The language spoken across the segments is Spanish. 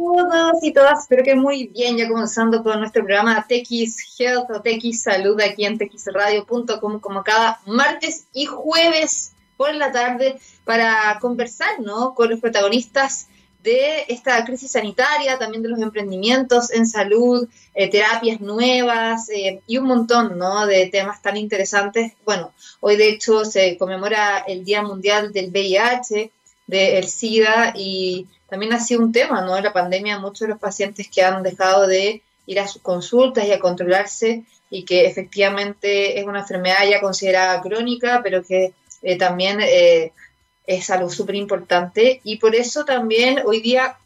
todos y todas, espero que muy bien, ya comenzando con nuestro programa TX Health o TX Salud aquí en txradio.com como cada martes y jueves por la tarde para conversar ¿no? con los protagonistas de esta crisis sanitaria, también de los emprendimientos en salud, eh, terapias nuevas eh, y un montón ¿no? de temas tan interesantes. Bueno, hoy de hecho se conmemora el Día Mundial del VIH, del SIDA y también ha sido un tema, ¿no? La pandemia, muchos de los pacientes que han dejado de ir a sus consultas y a controlarse y que efectivamente es una enfermedad ya considerada crónica, pero que eh, también eh, es algo súper importante. Y por eso también hoy día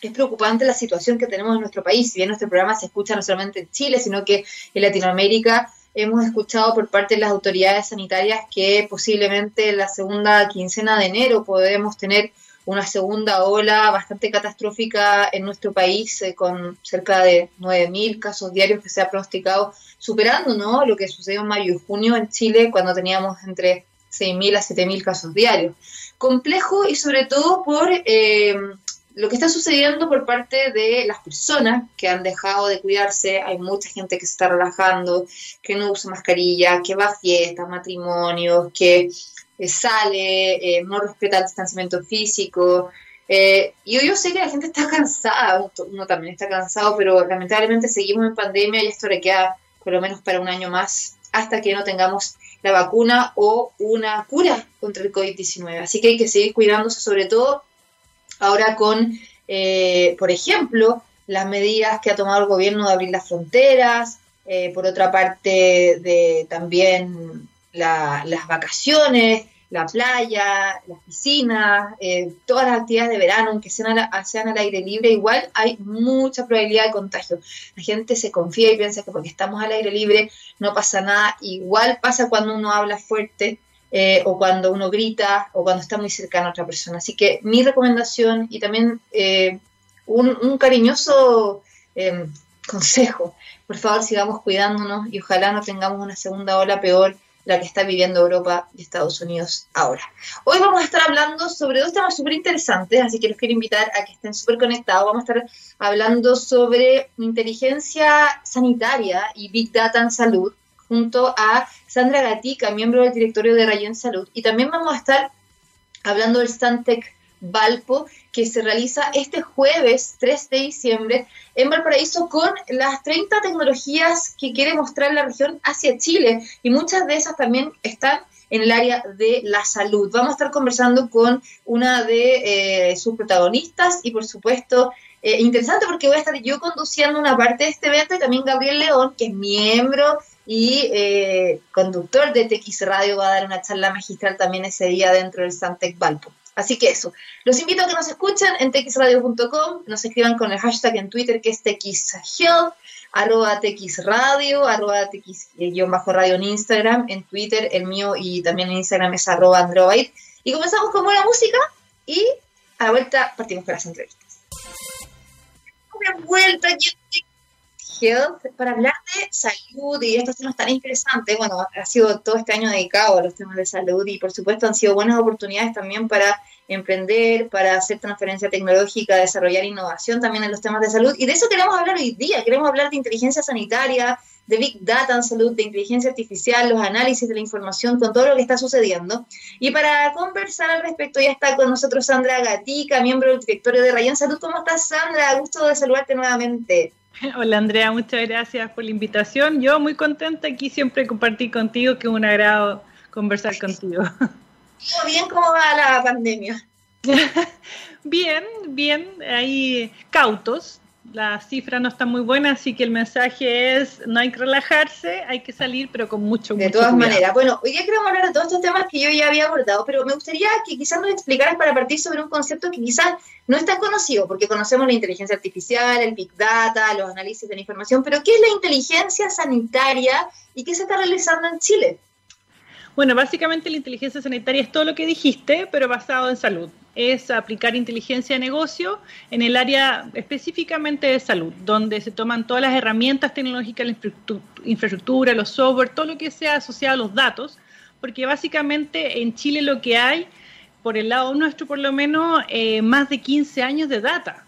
es preocupante la situación que tenemos en nuestro país. Si bien nuestro programa se escucha no solamente en Chile, sino que en Latinoamérica hemos escuchado por parte de las autoridades sanitarias que posiblemente en la segunda quincena de enero podemos tener una segunda ola bastante catastrófica en nuestro país, eh, con cerca de 9.000 casos diarios que se ha pronosticado, superando ¿no? lo que sucedió en mayo y junio en Chile, cuando teníamos entre 6.000 a 7.000 casos diarios. Complejo y sobre todo por eh, lo que está sucediendo por parte de las personas que han dejado de cuidarse. Hay mucha gente que se está relajando, que no usa mascarilla, que va a fiestas, matrimonios, que sale, eh, no respeta el distanciamiento físico. Eh, y yo sé que la gente está cansada, uno también está cansado, pero lamentablemente seguimos en pandemia y esto le queda por lo menos para un año más hasta que no tengamos la vacuna o una cura contra el COVID-19. Así que hay que seguir cuidándose, sobre todo ahora con, por ejemplo, las medidas que ha tomado el gobierno de abrir las fronteras, por otra parte, de también las vacaciones, la playa, las piscinas, eh, todas las actividades de verano, aunque sean, sean al aire libre, igual hay mucha probabilidad de contagio. La gente se confía y piensa que porque estamos al aire libre no pasa nada. Igual pasa cuando uno habla fuerte eh, o cuando uno grita o cuando está muy cercano a otra persona. Así que mi recomendación y también eh, un, un, cariñoso consejo, por favor sigamos cuidándonos y ojalá no tengamos una segunda ola peor la que está viviendo Europa y Estados Unidos ahora. Hoy vamos a estar hablando sobre dos temas súper interesantes, así que los quiero invitar a que estén súper conectados. Vamos a estar hablando sobre inteligencia sanitaria y Big Data en salud, junto a Sandra Gatica, miembro del directorio de Rayen Salud. Y también vamos a estar hablando del Stantec Valpo, que se realiza este jueves 3 de diciembre en Valparaíso con las 30 tecnologías que quiere mostrar la región hacia Chile. Y muchas de esas también están en el área de la salud. Vamos a estar conversando con una de eh, sus protagonistas y por supuesto eh, interesante porque voy a estar yo conduciendo una parte de este evento y también Gabriel León, que es miembro y eh, conductor de TX Radio, va a dar una charla magistral también ese día dentro del Santec Valpo. Así que eso. Los invito a que nos escuchen en txradio.com, nos escriban con el hashtag en Twitter que es txhealth, arroba txradio, arroba tx-radio en Instagram, en Twitter, el mío y también en Instagram es arroba android. Y comenzamos con buena música y a la vuelta partimos con las entrevistas. Una vuelta Health para hablar de salud y estos temas tan interesantes. Bueno, ha sido todo este año dedicado a los temas de salud y por supuesto han sido buenas oportunidades también para emprender, para hacer transferencia tecnológica, desarrollar innovación también en los temas de salud. Y de eso queremos hablar hoy día. Queremos hablar de inteligencia sanitaria, de Big Data en salud, de inteligencia artificial, los análisis de la información, con todo lo que está sucediendo. Y para conversar al respecto ya está con nosotros Sandra Gatica, miembro del directorio de Rayan Salud. ¿Cómo estás, Sandra? Gusto de saludarte nuevamente. Hola Andrea, muchas gracias por la invitación. Yo muy contenta aquí siempre compartir contigo, que es un agrado conversar contigo. Bien, ¿cómo va la pandemia? bien, bien, ahí cautos, las cifras no están muy buenas, así que el mensaje es no hay que relajarse, hay que salir, pero con mucho, De todas maneras, bueno, hoy día queremos hablar de todos estos temas que yo ya había abordado, pero me gustaría que quizás nos explicaras para partir sobre un concepto que quizás no es tan conocido, porque conocemos la inteligencia artificial, el Big Data, los análisis de la información, pero ¿qué es la inteligencia sanitaria y qué se está realizando en Chile? Bueno, básicamente la inteligencia sanitaria es todo lo que dijiste, pero basado en salud. Es aplicar inteligencia de negocio en el área específicamente de salud, donde se toman todas las herramientas tecnológicas, la infraestructura, los software, todo lo que sea asociado a los datos, porque básicamente en Chile lo que hay, por el lado nuestro por lo menos, eh, más de 15 años de data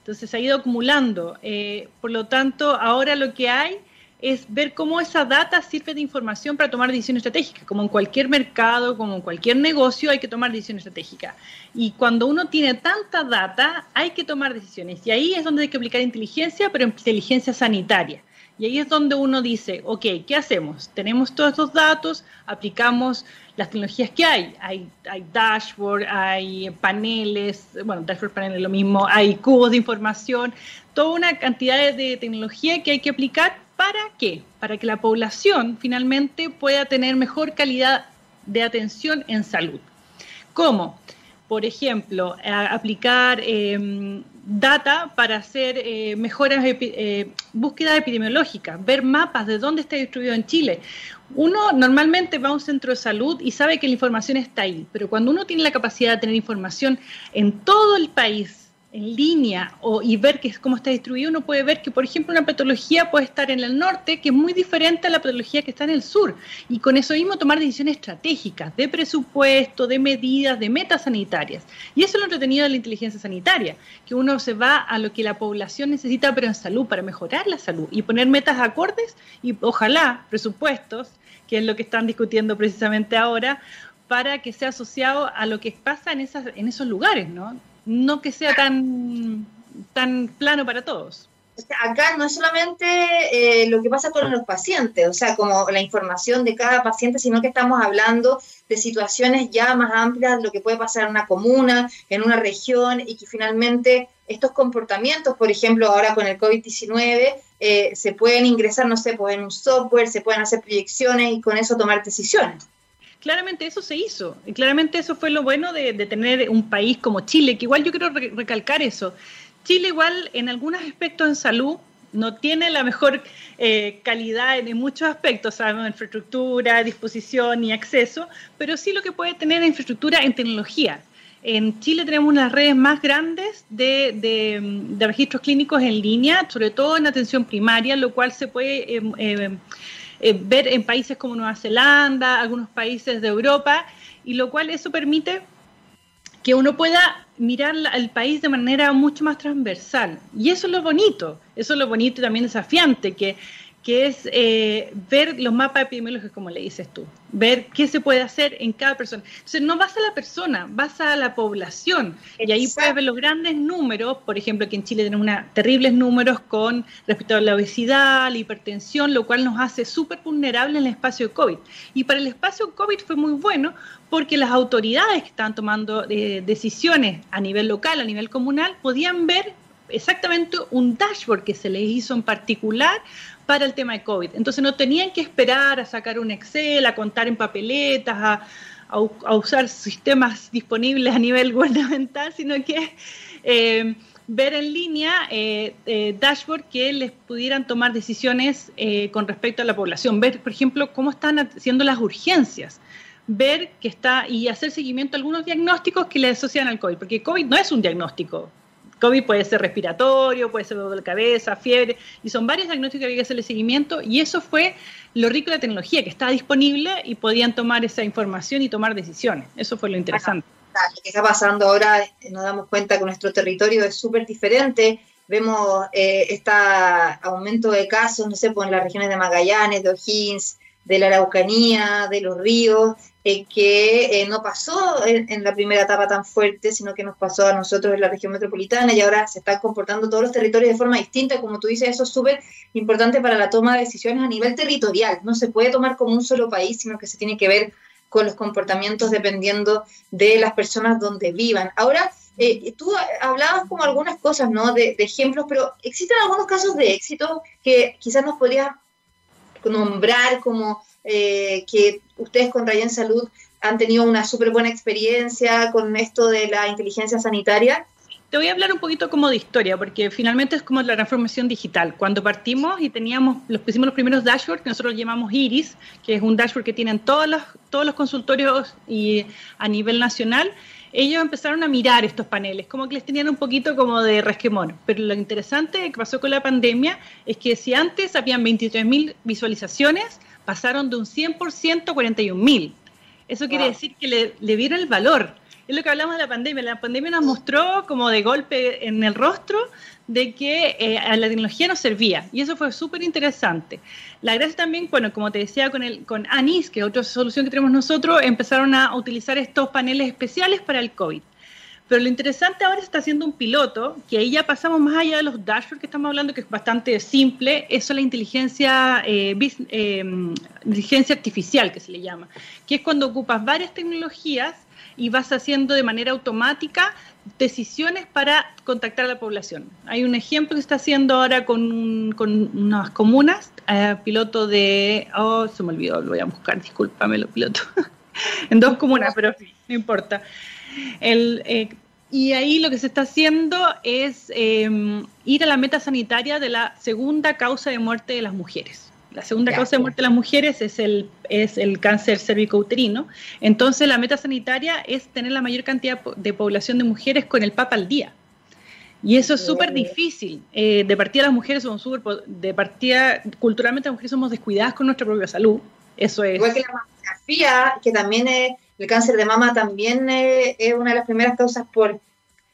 Entonces se ha ido acumulando. Eh, por lo tanto, ahora lo que hay es ver cómo esa data sirve de información para tomar decisiones estratégicas. Como en cualquier mercado, como en cualquier negocio, hay que tomar decisiones estratégicas. Y cuando uno tiene tanta data, hay que tomar decisiones. Y ahí es donde hay que aplicar inteligencia, pero inteligencia sanitaria. Y ahí es donde uno dice, ok, ¿qué hacemos? Tenemos todos estos datos, aplicamos las tecnologías que hay. Hay, hay dashboard, hay paneles, bueno, dashboard, paneles, lo mismo, hay cubos de información, toda una cantidad de tecnología que hay que aplicar ¿Para qué? Para que la población finalmente pueda tener mejor calidad de atención en salud. ¿Cómo? Por ejemplo, aplicar em, data para hacer eh, mejoras, eh, búsquedas epidemiológicas, ver mapas de dónde está distribuido en Chile. Uno normalmente va a un centro de salud y sabe que la información está ahí, pero cuando uno tiene la capacidad de tener información en todo el país, en línea o, y ver que, cómo está distribuido, uno puede ver que, por ejemplo, una patología puede estar en el norte, que es muy diferente a la patología que está en el sur. Y con eso mismo tomar decisiones estratégicas, de presupuesto, de medidas, de metas sanitarias. Y eso es lo entretenido de la inteligencia sanitaria, que uno se va a lo que la población necesita, pero en salud, para mejorar la salud y poner metas acordes y ojalá presupuestos, que es lo que están discutiendo precisamente ahora, para que sea asociado a lo que pasa en, esas, en esos lugares, ¿no? No que sea tan, tan plano para todos. Acá no es solamente eh, lo que pasa con los pacientes, o sea, como la información de cada paciente, sino que estamos hablando de situaciones ya más amplias, lo que puede pasar en una comuna, en una región, y que finalmente estos comportamientos, por ejemplo, ahora con el COVID-19, eh, se pueden ingresar, no sé, pues en un software, se pueden hacer proyecciones y con eso tomar decisiones claramente eso se hizo. Y claramente eso fue lo bueno de, tener un país como Chile, que igual yo quiero recalcar eso. Chile igual en algunos aspectos en salud no tiene la mejor eh, calidad en muchos aspectos, sabemos, infraestructura, disposición y acceso, pero sí lo que puede tener infraestructura en tecnología. En Chile tenemos unas redes más grandes de, registros clínicos en línea, sobre todo en atención primaria, lo cual se puede eh, eh, eh, ver en países como Nueva Zelanda, algunos países de Europa, y lo cual eso permite que uno pueda mirar el país de manera mucho más transversal. Y eso es lo bonito, eso es lo bonito y también desafiante, que que es eh, ver los mapas epidemiológicos, como le dices tú, ver qué se puede hacer en cada persona. Entonces, no vas a la persona, vas a la población. Y ahí puedes ver los grandes números, por ejemplo, que en Chile tenemos una, terribles números con respecto a la obesidad, la hipertensión, lo cual nos hace súper vulnerables en el espacio de COVID. Y para el espacio COVID fue muy bueno porque las autoridades que estaban tomando eh, decisiones a nivel local, a nivel comunal, podían ver exactamente un dashboard que se les hizo en particular para el tema de COVID. Entonces no tenían que esperar a sacar un Excel, a contar en papeletas, a, usar sistemas disponibles a nivel gubernamental, sino que eh, ver en línea eh, eh, dashboard que les pudieran tomar decisiones con respecto a la población, ver, por ejemplo, cómo están haciendo las urgencias ver que está y hacer seguimiento a algunos diagnósticos que le asocian al COVID, porque COVID no es un diagnóstico, COVID puede ser respiratorio, puede ser dolor de cabeza, fiebre, y son varios diagnósticos que había que hacerle seguimiento, y eso fue lo rico de la tecnología, que estaba disponible y podían tomar esa información y tomar decisiones. Eso fue lo interesante. lo que está pasando ahora, nos damos cuenta que nuestro territorio es súper diferente. Vemos eh, este aumento de casos, no sé, pues en las regiones de Magallanes, de O'Higgins, de la Araucanía, de los ríos, que eh, no pasó en, la primera etapa tan fuerte, sino que nos pasó a nosotros en la región metropolitana y ahora se están comportando todos los territorios de forma distinta. Como tú dices, eso es súper importante para la toma de decisiones a nivel territorial. No se puede tomar como un solo país, sino que se tiene que ver con los comportamientos dependiendo de las personas donde vivan. Ahora, eh, tú hablabas como algunas cosas, ¿no? De, de, ejemplos, pero existen algunos casos de éxito que quizás nos podrías nombrar como eh, que ustedes con Rayen Salud han tenido una súper buena experiencia con esto de la inteligencia sanitaria. Te voy a hablar un poquito como de historia, porque finalmente es como la transformación digital. Cuando partimos y teníamos, los pusimos los primeros dashboards que nosotros llamamos Iris, que es un dashboard que tienen todos los, todos los consultorios y a nivel nacional, ellos empezaron a mirar estos paneles, como que les tenían un poquito como de resquemor. Pero lo interesante que pasó con la pandemia es que si antes habían 23.000 visualizaciones, pasaron de un 100% a 41.000. Eso quiere decir que le, le, vieron el valor. es lo que hablamos de la pandemia. La pandemia nos mostró como de golpe en el rostro de que eh, a la tecnología nos servía y eso fue súper interesante. La gracia también, bueno, como te decía con, el, con ANIS, que es otra solución que tenemos nosotros, empezaron a utilizar estos paneles especiales para el COVID. Pero lo interesante ahora está haciendo un piloto, que ahí ya pasamos más allá de los dashboards que estamos hablando, que es bastante simple, eso es la inteligencia, eh, eh, inteligencia artificial que se le llama, que es cuando ocupas varias tecnologías y vas haciendo de manera automática decisiones para contactar a la población. Hay un ejemplo que está haciendo ahora con, con unas comunas, eh, piloto de... Oh, se me olvidó, lo voy a buscar, discúlpame, lo piloto. en dos comunas, pero no importa. El, eh, y ahí lo que se está haciendo es em, ir a la meta sanitaria de la segunda causa de muerte de las mujeres. La segunda causa de muerte de las mujeres es el, es el cáncer cervicouterino. Entonces, la meta sanitaria es tener la mayor cantidad de población de mujeres con el PAP al día. Y eso es súper difícil. Eh, de partida las mujeres somos súper, de partida culturalmente las mujeres somos descuidadas con nuestra propia salud. Eso es. Igual que la mamografía, que también es el cáncer de mama también es, una de las primeras causas por,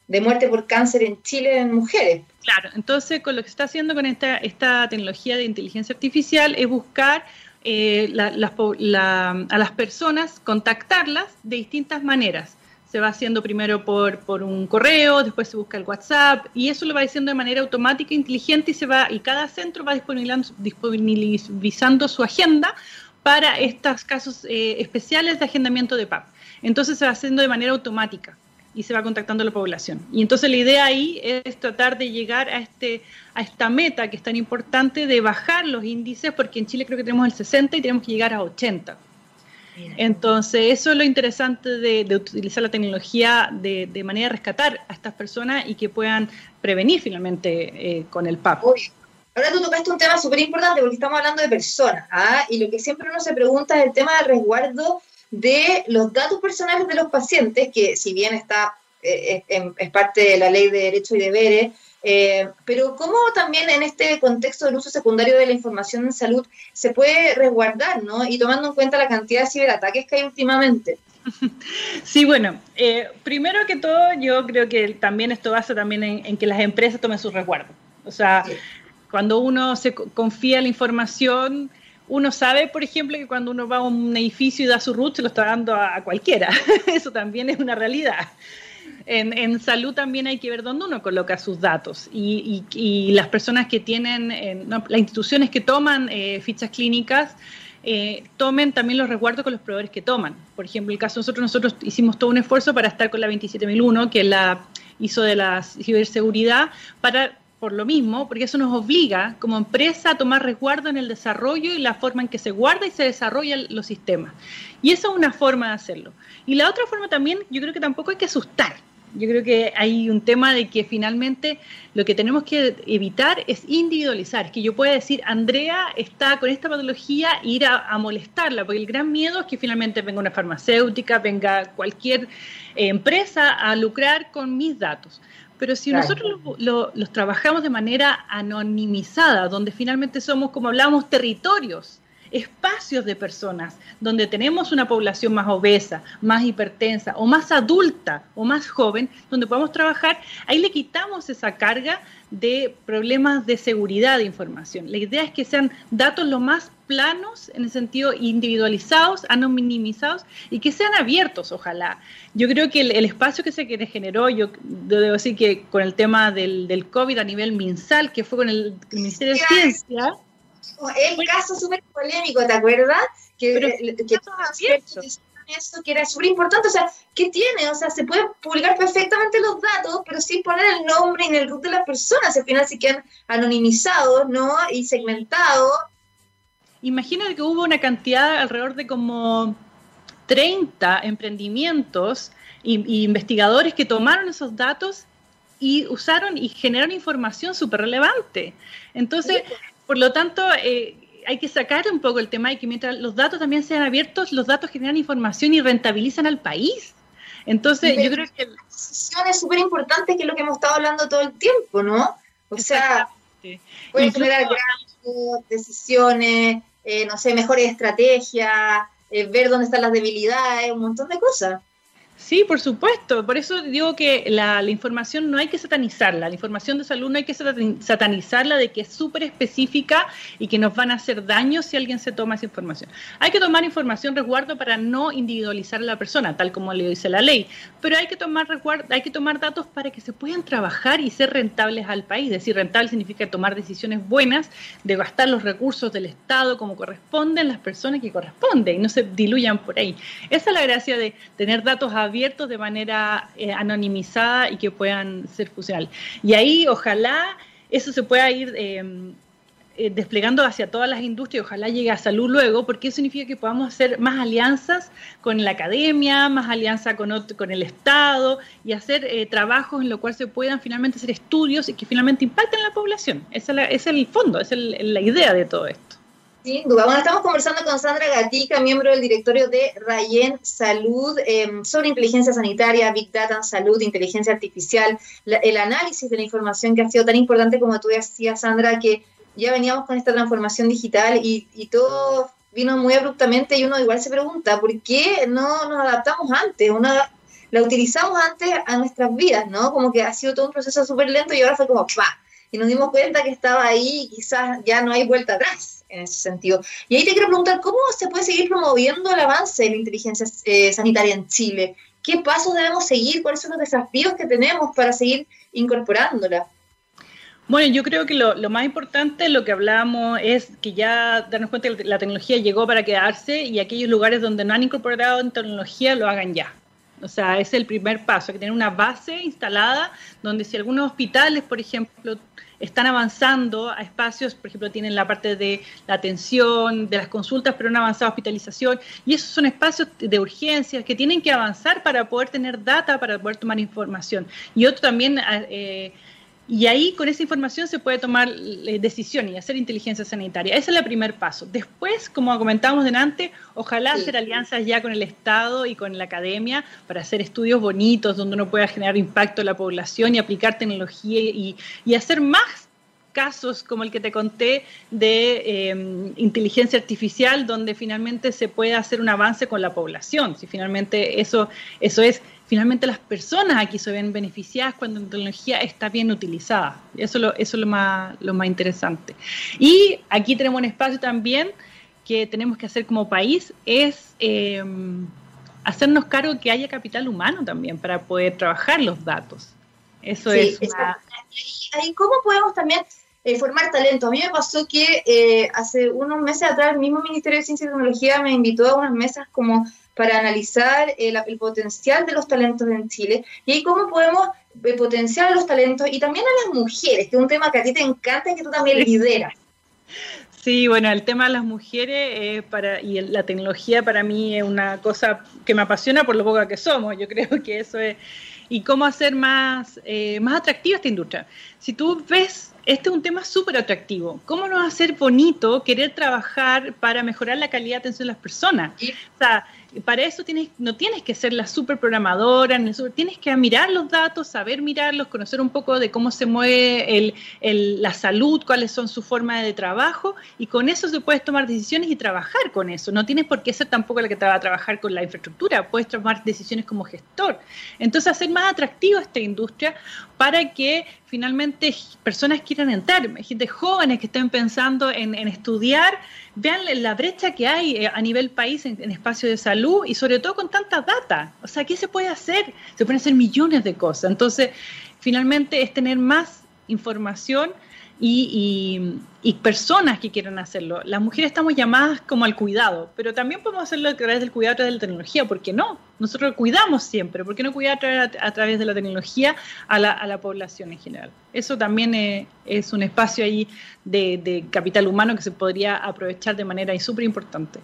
de muerte por cáncer en Chile en mujeres. Claro, entonces con lo que se está haciendo con esta, esta tecnología de inteligencia artificial es buscar eh, a las personas, contactarlas de distintas maneras. Se va haciendo primero por, por un correo, después se busca el WhatsApp y eso lo va haciendo de manera automática, inteligente y se va y cada centro va disponibilizando su agenda para estos casos eh, especiales de agendamiento de PAP. Entonces se va haciendo de manera automática y se va contactando a la población. Y entonces la idea ahí es tratar de llegar a, este, a esta meta que es tan importante de bajar los índices, porque en Chile creo que tenemos el 60 y tenemos que llegar a 80. Entonces, eso es lo interesante de, utilizar la tecnología de, manera de rescatar a estas personas y que puedan prevenir finalmente eh, con el PAP. Ahora tú tocaste un tema súper importante porque estamos hablando de personas, ¿ah? y lo que siempre uno se pregunta es el tema del resguardo de los datos personales de los pacientes, que si bien está eh, es, parte de la ley de derechos y deberes, eh, pero cómo también en este contexto del uso secundario de la información en salud se puede resguardar, ¿no? Y tomando en cuenta la cantidad de ciberataques que hay últimamente. Sí, bueno, eh, primero que todo, yo creo que también esto basa también en, que las empresas tomen su resguardo. O sea, cuando uno se confía en la información, uno sabe, por ejemplo, que cuando uno va a un edificio y da su root, se lo está dando a, cualquiera. Eso también es una realidad. En, salud también hay que ver dónde uno coloca sus datos y, las personas que tienen, las instituciones que toman eh, fichas clínicas, eh, tomen también los resguardos con los proveedores que toman. Por ejemplo, el caso de nosotros, nosotros hicimos todo un esfuerzo para estar con la 27001, que la hizo de la ciberseguridad, para por lo mismo, porque eso nos obliga como empresa a tomar resguardo en el desarrollo y la forma en que se guarda y se desarrollan los sistemas. Y eso es una forma de hacerlo. Y la otra forma también, yo creo que tampoco hay que asustar. Yo creo que hay un tema de que finalmente lo que tenemos que evitar es individualizar, que yo pueda decir, Andrea está con esta patología, ir a, molestarla, porque el gran miedo es que finalmente venga una farmacéutica, venga cualquier eh, empresa a lucrar con mis datos. Pero si nosotros los trabajamos de manera anonimizada, donde finalmente somos, como hablábamos, territorios, espacios de personas, donde tenemos una población más obesa, más hipertensa o más adulta o más joven, donde podamos trabajar, ahí le quitamos esa carga de problemas de seguridad de información. La idea es que sean datos lo más planos, en el sentido individualizados, anonimizados y que sean abiertos, ojalá. Yo creo que el, espacio que se generó, yo debo decir que con el tema del, del COVID a nivel MinSal, que fue con el, Ministerio de Ciencia. El caso súper polémico, ¿te acuerdas? Que, Pero, que, eso que era súper importante, o sea, ¿qué tiene? O sea, se pueden publicar perfectamente los datos, pero sin poner el nombre y el root de las personas, al final se quedan anonimizados, ¿no? Y segmentados. Imagínate que hubo una cantidad alrededor de como 30 emprendimientos e investigadores que tomaron esos datos y usaron y generaron información súper relevante. Entonces, por lo tanto, eh, hay que sacar un poco el tema de que mientras los datos también sean abiertos, los datos generan información y rentabilizan al país. Entonces, yo creo que... La decisión es súper importante, que es lo que hemos estado hablando todo el tiempo, ¿no? O sea, pueden generar grandes decisiones, eh, no sé, mejores estrategias, eh, ver dónde están las debilidades, un montón de cosas. Sí, por supuesto. Por eso digo que la, información no hay que satanizarla. La información de salud no hay que satanizarla de que es súper específica y que nos van a hacer daño si alguien se toma esa información. Hay que tomar información resguardo para no individualizar a la persona, tal como le dice la ley. Pero hay que tomar resguardo, hay que tomar datos para que se puedan trabajar y ser rentables al país. Es decir, rentable significa tomar decisiones buenas de gastar los recursos del Estado como corresponden las personas que corresponden y no se diluyan por ahí. Esa es la gracia de tener datos abiertos abiertos de manera eh, anonimizada y que puedan ser funcionales. Y ahí ojalá eso se pueda ir em, eh, desplegando hacia todas las industrias, ojalá llegue a salud luego, porque eso significa que podamos hacer más alianzas con la academia, más alianza con, con el Estado y hacer eh, trabajos en lo cual se puedan finalmente hacer estudios y que finalmente impacten en la población. Esa es, el fondo, es la idea de todo esto. Sin duda. Bueno, estamos conversando con Sandra Gatica, miembro del directorio de Rayen Salud, em, sobre inteligencia sanitaria, Big Data en salud, inteligencia artificial, el análisis de la información que ha sido tan importante como tú decías, Sandra, que ya veníamos con esta transformación digital y, todo vino muy abruptamente y uno igual se pregunta, ¿por qué no nos adaptamos antes? Una, la utilizamos antes a nuestras vidas, ¿no? Como que ha sido todo un proceso súper lento y ahora fue como ¡pa! Y nos dimos cuenta que estaba ahí quizás ya no hay vuelta atrás en ese sentido. Y ahí te quiero preguntar, ¿cómo se puede seguir promoviendo el avance de la inteligencia eh, sanitaria en Chile? ¿Qué pasos debemos seguir? ¿Cuáles son los desafíos que tenemos para seguir incorporándola? Bueno, yo creo que lo, más importante, lo que hablábamos, es que ya darnos cuenta que la tecnología llegó para quedarse y aquellos lugares donde no han incorporado tecnología lo hagan ya. O sea, es el primer paso, hay que tener una base instalada donde si algunos hospitales, por ejemplo, están avanzando a espacios, por ejemplo, tienen la parte de la atención, de las consultas, pero no avanzado hospitalización, y esos son espacios de urgencias que tienen que avanzar para poder tener data, para poder tomar información. Y otro también... Eh, y ahí con esa información se puede tomar eh, decisiones y hacer inteligencia sanitaria. Ese es el primer paso. Después, como comentábamos delante, ojalá hacer alianzas ya con el Estado y con la academia para hacer estudios bonitos donde uno pueda generar impacto en la población y aplicar tecnología y, y hacer más casos como el que te conté de em, inteligencia artificial, donde finalmente se puede hacer un avance con la población. Si finalmente eso, eso es, finalmente las personas aquí se ven beneficiadas cuando la tecnología está bien utilizada. Eso, lo, eso es lo más, lo más interesante. Y aquí tenemos un espacio también que tenemos que hacer como país, es em, hacernos cargo que haya capital humano también para poder trabajar los datos. Eso es. Una... ¿Cómo podemos también eh, formar talento. A mí me pasó que eh, hace unos meses atrás el mismo Ministerio de Ciencia y Tecnología me invitó a unas mesas como para analizar el, potencial de los talentos en Chile y ahí cómo podemos eh, potenciar los talentos y también a las mujeres, que es un tema que a ti te encanta y que tú también lideras. Sí, bueno, el tema de las mujeres para, y la tecnología para mí es una cosa que me apasiona por lo poca que somos. Yo creo que eso es. Y cómo hacer más, más atractiva esta industria. Si tú ves este es un tema súper atractivo. ¿Cómo no va a ser bonito querer trabajar para mejorar la calidad de atención de las personas? O sea, para eso tienes, no tienes que ser la super programadora, tienes que mirar los datos, saber mirarlos, conocer un poco de cómo se mueve la salud, cuáles son sus formas de trabajo, y con eso se puedes tomar decisiones y trabajar con eso. No tienes por qué ser tampoco la que te va a trabajar con la infraestructura, puedes tomar decisiones como gestor. Entonces, hacer más atractiva esta industria para que finalmente personas quieran entrar, gente jóvenes que estén pensando en, estudiar, vean la brecha que hay eh, a nivel país en, en espacios de salud y sobre todo con tanta data. O sea, ¿qué se puede hacer? Se pueden hacer millones de cosas. Entonces, finalmente es tener más información y, personas que quieran hacerlo. Las mujeres estamos llamadas como al cuidado, pero también podemos hacerlo a través del cuidado a través de la tecnología, ¿por qué no? Nosotros cuidamos siempre, ¿por qué no cuidar a, través de la tecnología a la, población en general? Eso también es, un espacio ahí de, capital humano que se podría aprovechar de manera súper importante.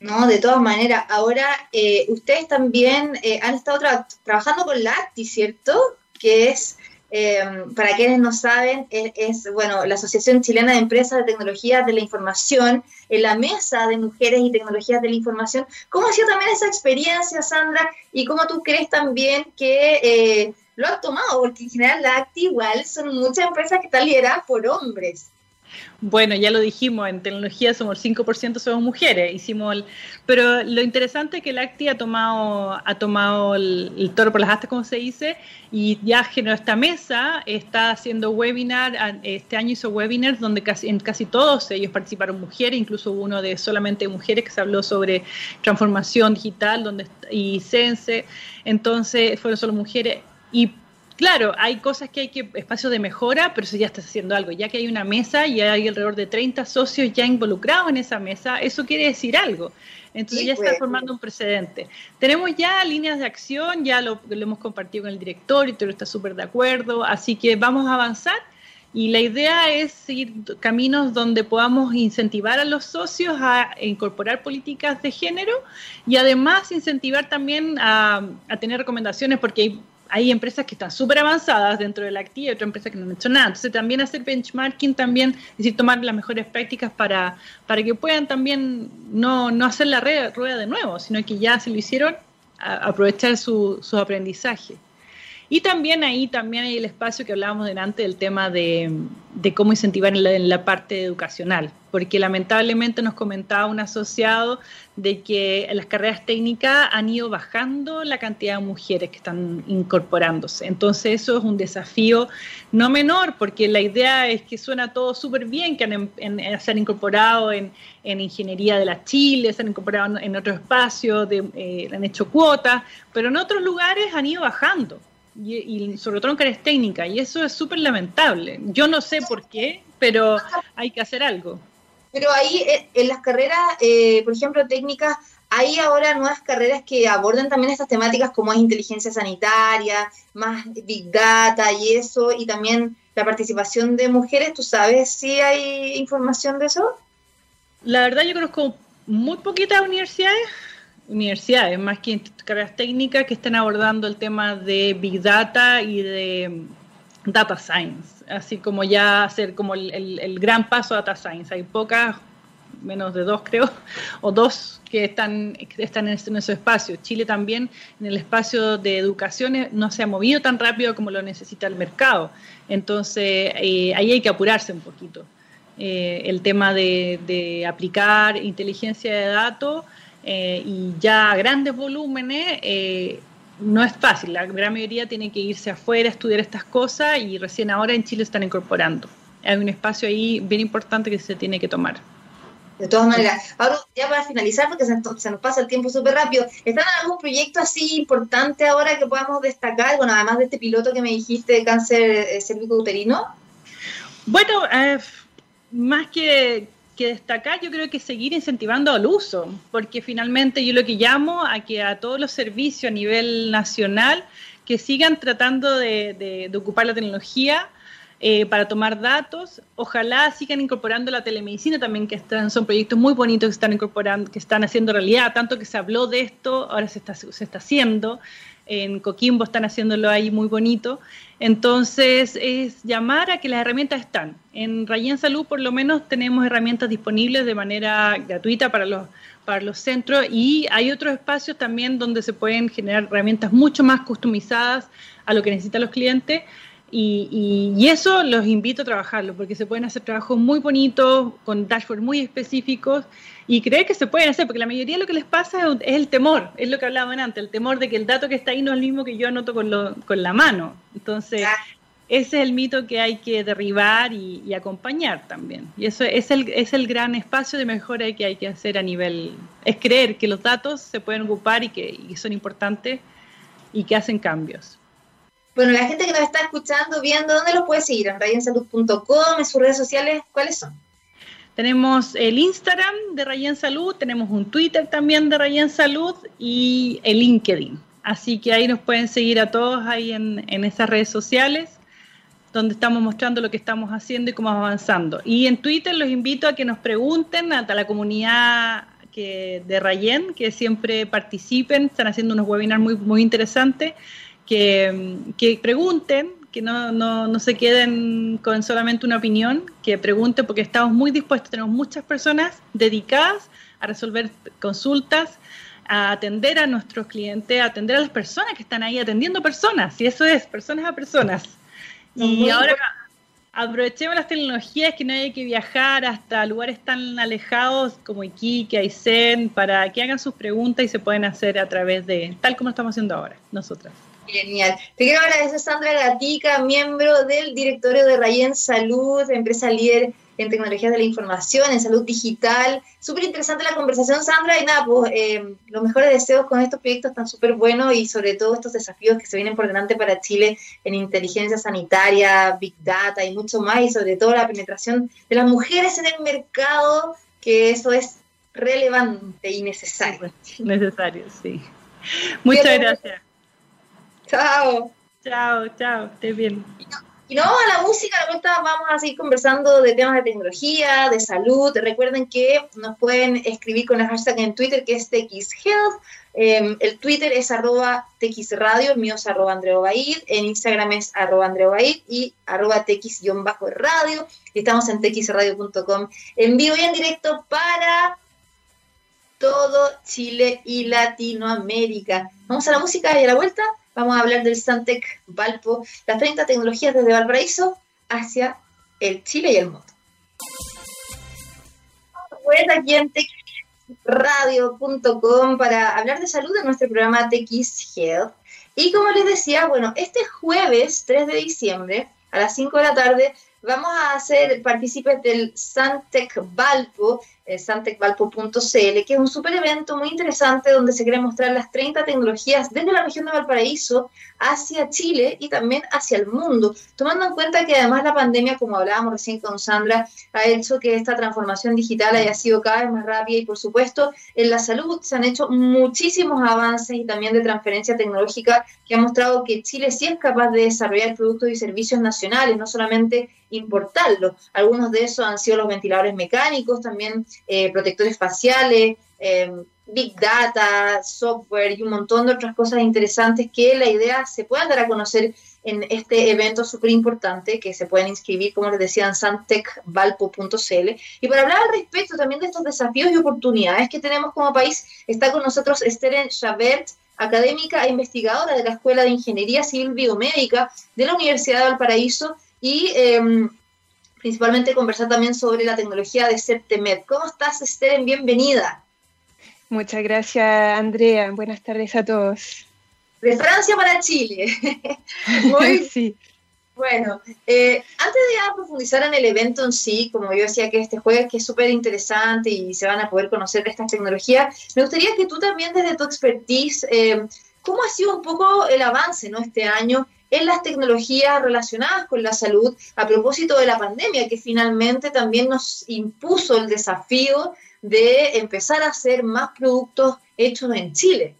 No, de todas maneras. Ahora, eh, ustedes también eh, han estado trabajando con la ACTI, ¿cierto? Que es Em, para quienes no saben, es, bueno, la Asociación Chilena de Empresas de Tecnologías de la Información, en la mesa de mujeres y tecnologías de la información. ¿Cómo ha sido también esa experiencia, Sandra? ¿Y cómo tú crees también que eh, lo has tomado? Porque en general la ACTI igual son muchas empresas que están lideradas por hombres. Bueno, ya lo dijimos, en tecnología somos el 5% somos mujeres, hicimos el, pero lo interesante es que Lacti ha tomado, ha tomado el, toro por las astas, como se dice, y ya generó esta mesa, está haciendo webinar, este año hizo webinars donde casi, en casi todos ellos participaron mujeres, incluso uno de solamente mujeres que se habló sobre transformación digital donde, y Sense, entonces fueron solo mujeres, y Claro, hay cosas que hay que, espacios de mejora, pero eso ya estás haciendo algo. Ya que hay una mesa y hay alrededor de 30 socios ya involucrados en esa mesa, eso quiere decir algo. Entonces ya está pues. formando un precedente. Tenemos ya líneas de acción, ya lo, hemos compartido con el director y todo está súper de acuerdo, así que vamos a avanzar. Y la idea es seguir caminos donde podamos incentivar a los socios a incorporar políticas de género y además incentivar también a, a tener recomendaciones, porque hay hay empresas que están súper avanzadas dentro de la actividad y otras empresas que no han hecho nada. Entonces también hacer benchmarking, también, decir, tomar las mejores prácticas para, para que puedan también no, no hacer la rueda de nuevo, sino que ya se lo hicieron, aprovechar su, su aprendizaje. Y también ahí también hay el espacio que hablábamos delante del tema de, cómo incentivar en la, parte educacional, porque lamentablemente nos comentaba un asociado de que las carreras técnicas han ido bajando la cantidad de mujeres que están incorporándose. Entonces eso es un desafío no menor, porque la idea es que suena todo súper bien, que han, se han incorporado en, ingeniería de la Chile, se han incorporado en otros espacios, eh, han hecho cuotas, pero en otros lugares han ido bajando y, sobre todo en carreras técnicas, y eso es súper lamentable. Yo no sé por qué, pero hay que hacer algo. Pero ahí eh, en las carreras, eh, por ejemplo, técnicas, hay ahora nuevas carreras que aborden también estas temáticas como es inteligencia sanitaria, más big data y eso, y también la participación de mujeres. ¿Tú sabes si hay información de eso? La verdad yo conozco muy poquitas universidades, universidades, más que carreras técnicas que están abordando el tema de Big Data y de Data Science, así como ya hacer como el, gran paso a Data Science. Hay pocas, menos de dos creo, o dos que están, están en, ese, espacio. Chile también en el espacio de educación no se ha movido tan rápido como lo necesita el mercado. Entonces eh, ahí hay que apurarse un poquito. Eh, el tema de aplicar inteligencia de datos eh, y ya a grandes volúmenes eh, no es fácil. La gran mayoría tiene que irse afuera a estudiar estas cosas y recién ahora en Chile están incorporando. Hay un espacio ahí bien importante que se tiene que tomar. De todas maneras, ahora ya para finalizar, porque se, nos pasa el tiempo súper rápido, ¿están en algún proyecto así importante ahora que podamos destacar? Bueno, además de este piloto que me dijiste de cáncer eh, cervico-uterino. Bueno, más que, que destacar, yo creo que seguir incentivando al uso, porque finalmente yo lo que llamo a que a todos los servicios a nivel nacional que sigan tratando de, ocupar la tecnología eh, para tomar datos, ojalá sigan incorporando la telemedicina también, que están, son proyectos muy bonitos que están incorporando, que están haciendo realidad, tanto que se habló de esto, ahora se está, se está haciendo en Coquimbo están haciéndolo ahí muy bonito. Entonces, es llamar a que las herramientas están. En Rayen Salud, por lo menos, tenemos herramientas disponibles de manera gratuita para los, para los centros y hay otros espacios también donde se pueden generar herramientas mucho más customizadas a lo que necesitan los clientes. Y, y, eso los invito a trabajarlo, porque se pueden hacer trabajos muy bonitos, con dashboards muy específicos, y creer que se pueden hacer, porque la mayoría de lo que les pasa es el temor, es lo que hablaban antes, el temor de que el dato que está ahí no es el mismo que yo anoto con, lo, con la mano. Entonces, ese es el mito que hay que derribar y, acompañar también. Y eso es el, es el gran espacio de mejora que hay que hacer a nivel, es creer que los datos se pueden ocupar y que y son importantes y que hacen cambios. Bueno, la gente que nos está escuchando, viendo, ¿dónde los puede seguir? En radioensalud.com, en sus redes sociales, ¿cuáles son? Tenemos el Instagram de Rayen Salud, tenemos un Twitter también de Rayen Salud y el LinkedIn. Así que ahí nos pueden seguir a todos ahí en, en esas redes sociales donde estamos mostrando lo que estamos haciendo y cómo avanzando. Y en Twitter los invito a que nos pregunten a la comunidad que, de Rayen, que siempre participen, están haciendo unos webinars muy, muy interesantes que, pregunten, que no, no, no, se queden con solamente una opinión, que pregunten porque estamos muy dispuestos, tenemos muchas personas dedicadas a resolver consultas, a atender a nuestros clientes, a atender a las personas que están ahí atendiendo personas, y eso es, personas a personas. Y ahora aprovechemos las tecnologías, que no hay que viajar hasta lugares tan alejados como Iquique, Aysén, para que hagan sus preguntas y se pueden hacer a través de, tal como estamos haciendo ahora, nosotras. Genial. Te quiero agradecer, Sandra Gatica, miembro del directorio de Rayen Salud, empresa líder en tecnologías de la información, en salud digital. Súper interesante la conversación, Sandra. Y nada, pues eh, los mejores deseos con estos proyectos tan súper buenos y sobre todo estos desafíos que se vienen por delante para Chile en inteligencia sanitaria, big data y mucho más. Y sobre todo la penetración de las mujeres en el mercado, que eso es relevante y necesario. Necesario, sí. Muchas gracias. Chao. Chao, chao. Estés bien. Y no, a la música, la vuelta vamos a seguir conversando de temas de tecnología, de salud. Recuerden que nos pueden escribir con el hashtag en Twitter que es TXHealth. Em, el Twitter es arroba TXRadio, el mío es arroba Baid, en Instagram es arroba Baid y arroba TX-radio. Y estamos en txradio.com en vivo y en directo para todo Chile y Latinoamérica. Vamos a la música y a la vuelta Vamos a hablar del Santec Valpo, las 30 tecnologías desde Valparaíso hacia el Chile y el mundo. Pues aquí en texradio.com para hablar de salud en nuestro programa TX Health. Y como les decía, bueno, este jueves 3 de diciembre a las 5 de la tarde vamos a ser partícipes del Santec Valpo, santecvalpo.cl, que es un super evento muy interesante donde se quiere mostrar las 30 tecnologías desde la región de Valparaíso hacia Chile y también hacia el mundo, tomando en cuenta que además la pandemia, como hablábamos recién con Sandra, ha hecho que esta transformación digital haya sido cada vez más rápida y por supuesto en la salud se han hecho muchísimos avances y también de transferencia tecnológica que ha mostrado que Chile sí es capaz de desarrollar productos y servicios nacionales, no solamente importarlos. Algunos de esos han sido los ventiladores mecánicos, también eh, protectores faciales, eh, big data, software y un montón de otras cosas interesantes que la idea se pueda dar a conocer en este evento súper importante que se pueden inscribir, como les decía, en santecvalpo.cl. Y para hablar al respecto también de estos desafíos y oportunidades que tenemos como país, está con nosotros Esther Chabert, académica e investigadora de la Escuela de Ingeniería Civil Biomédica de la Universidad de Valparaíso y em, principalmente conversar también sobre la tecnología de Septemed. ¿Cómo estás, Esther? Bienvenida. Muchas gracias, Andrea. Buenas tardes a todos. De Francia para Chile. Muy sí. Bueno, eh, antes de profundizar en el evento en sí, como yo decía que este jueves que es súper interesante y se van a poder conocer de estas tecnologías, me gustaría que tú también desde tu expertise, eh, ¿cómo ha sido un poco el avance ¿no? este año en las tecnologías relacionadas con la salud a propósito de la pandemia, que finalmente también nos impuso el desafío de empezar a hacer más productos hechos en Chile.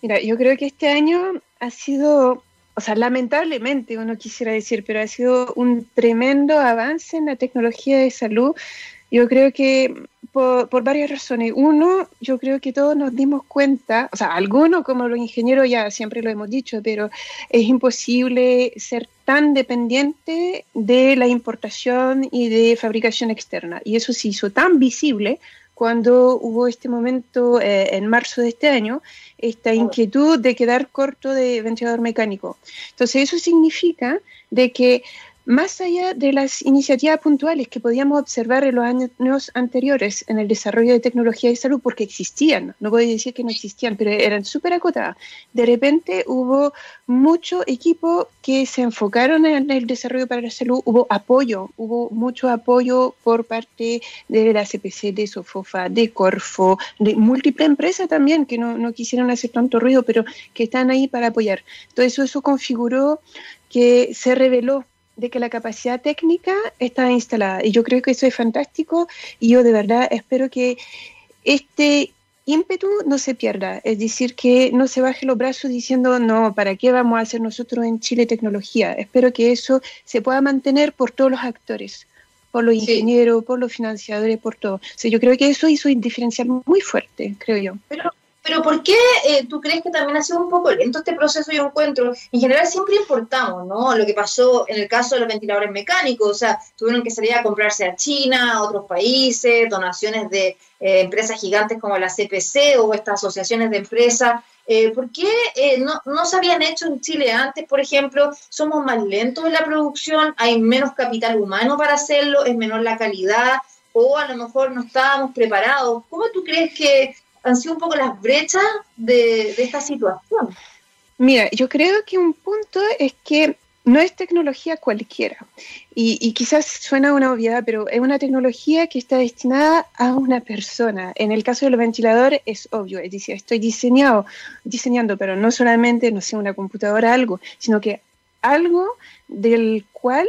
Mira, yo creo que este año ha sido, o sea, lamentablemente uno quisiera decir, pero ha sido un tremendo avance en la tecnología de salud. Yo creo que por, varias razones. Uno, yo creo que todos nos dimos cuenta, o sea, algunos como los ingenieros ya siempre lo hemos dicho, pero es imposible ser tan dependiente de la importación y de fabricación externa. Y eso se hizo tan visible cuando hubo este momento eh, en marzo de este año, esta inquietud de quedar corto de ventilador mecánico. Entonces eso significa de que más allá de las iniciativas puntuales que podíamos observar en los años anteriores en el desarrollo de tecnología de salud, porque existían, no voy a decir que no existían, pero eran súper acotadas, de repente hubo mucho equipo que se enfocaron en el desarrollo para la salud, hubo apoyo, hubo mucho apoyo por parte de la CPC, de Sofofa, de Corfo, de múltiples empresas también que no, quisieron hacer tanto ruido, pero que están ahí para apoyar. Todo eso configuró que se reveló de que la capacidad técnica está instalada. Y yo creo que eso es fantástico y yo de verdad espero que este ímpetu no se pierda, es decir, que no se baje los brazos diciendo, no, ¿para qué vamos a hacer nosotros en Chile tecnología? Espero que eso se pueda mantener por todos los actores, por los ingenieros, por los financiadores, por todo. O yo creo que eso hizo un diferencial muy fuerte, creo yo. Pero ¿por qué eh, tú crees que también ha sido un poco lento este proceso de encuentro? En general siempre importamos, ¿no? Lo que pasó en el caso de los ventiladores mecánicos, o sea, tuvieron que salir a comprarse a China, a otros países, donaciones de eh, empresas gigantes como la CPC o estas asociaciones de empresas Eh, ¿Por qué eh, no, no, se habían hecho en Chile antes, por ejemplo? ¿Somos más lentos en la producción? ¿Hay menos capital humano para hacerlo? ¿Es menor la calidad? ¿O a lo mejor no estábamos preparados? ¿Cómo tú crees que han sido un poco las brechas de, esta situación? Mira, yo creo que un punto es que no es tecnología cualquiera. Y, quizás suena una obviedad, pero es una tecnología que está destinada a una persona. En el caso del ventilador es obvio, es decir, estoy diseñado, diseñando, pero no solamente, no sé, una computadora, algo, sino que algo del cual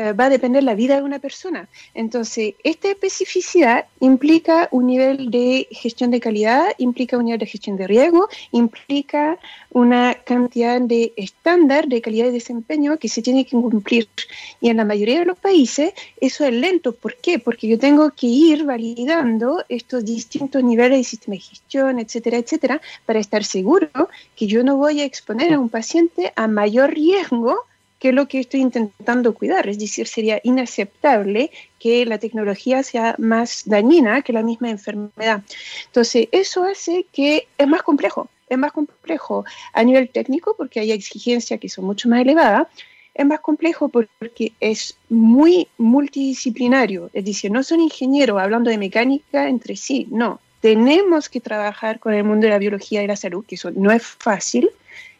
eh, va a depender la vida de una persona. Entonces, esta especificidad implica un nivel de gestión de calidad, implica un nivel de gestión de riesgo, implica una cantidad de estándar de calidad y desempeño que se tiene que cumplir. Y en la mayoría de los países eso es lento. ¿Por qué? Porque yo tengo que ir validando estos distintos niveles de sistema de gestión, etcétera, etcétera, para estar seguro que yo no voy a exponer a un paciente a mayor riesgo que es lo que estoy intentando cuidar. Es decir, sería inaceptable que la tecnología sea más dañina que la misma enfermedad. Entonces, eso hace que es más complejo, es más complejo a nivel técnico porque hay exigencias que son mucho más elevadas. Es más complejo porque es muy multidisciplinario, es decir, no son ingenieros hablando de mecánica entre sí, no. Tenemos que trabajar con el mundo de la biología y la salud, que eso no es fácil,